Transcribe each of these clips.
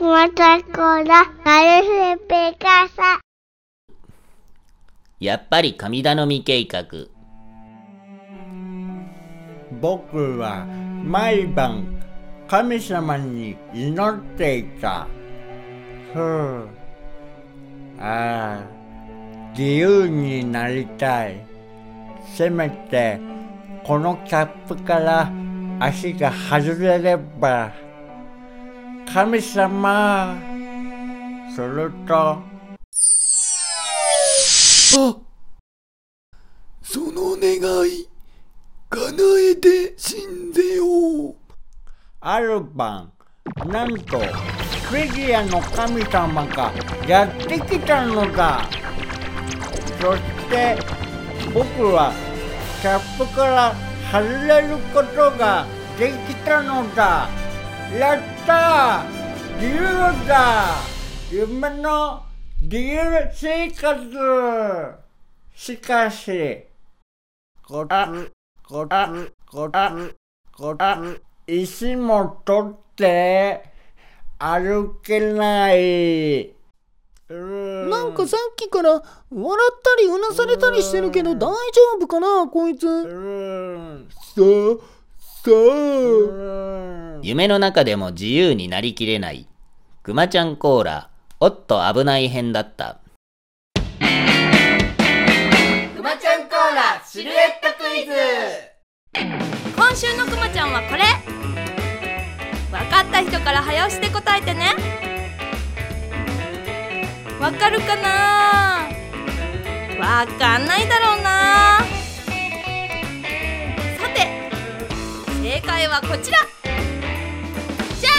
ラ、ガルフペカサ。やっぱり神頼み計画。僕は毎晩神様に祈っていた。ふう。ああ、自由になりたい。せめてこのキャップから足が外れれば。神様。すると、あその願い叶えて信ぜようある晩、なんと、フィギュアの神様がやってきたのだ。そして、僕はキャップから外れることができたのだ。やったー。自由だ。夢の自由生活しかし、こつ、こつ、こつ、こつ、石も取って歩けない。なんかさっきから笑ったりうなされたりしてるけど大丈夫かなこいつ。うん、ささあ夢の中でも自由になりきれない。くまちゃんコーラ、おっと危ない編だった。くまちゃんコーラ、シルエットクイズ。今週のくまちゃんはこれ。わかった人から早押しで答えてね。わかるかな？わかんないだろう正解はこちら。じゃ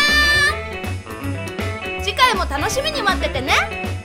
ーん！次回も楽しみに待っててね。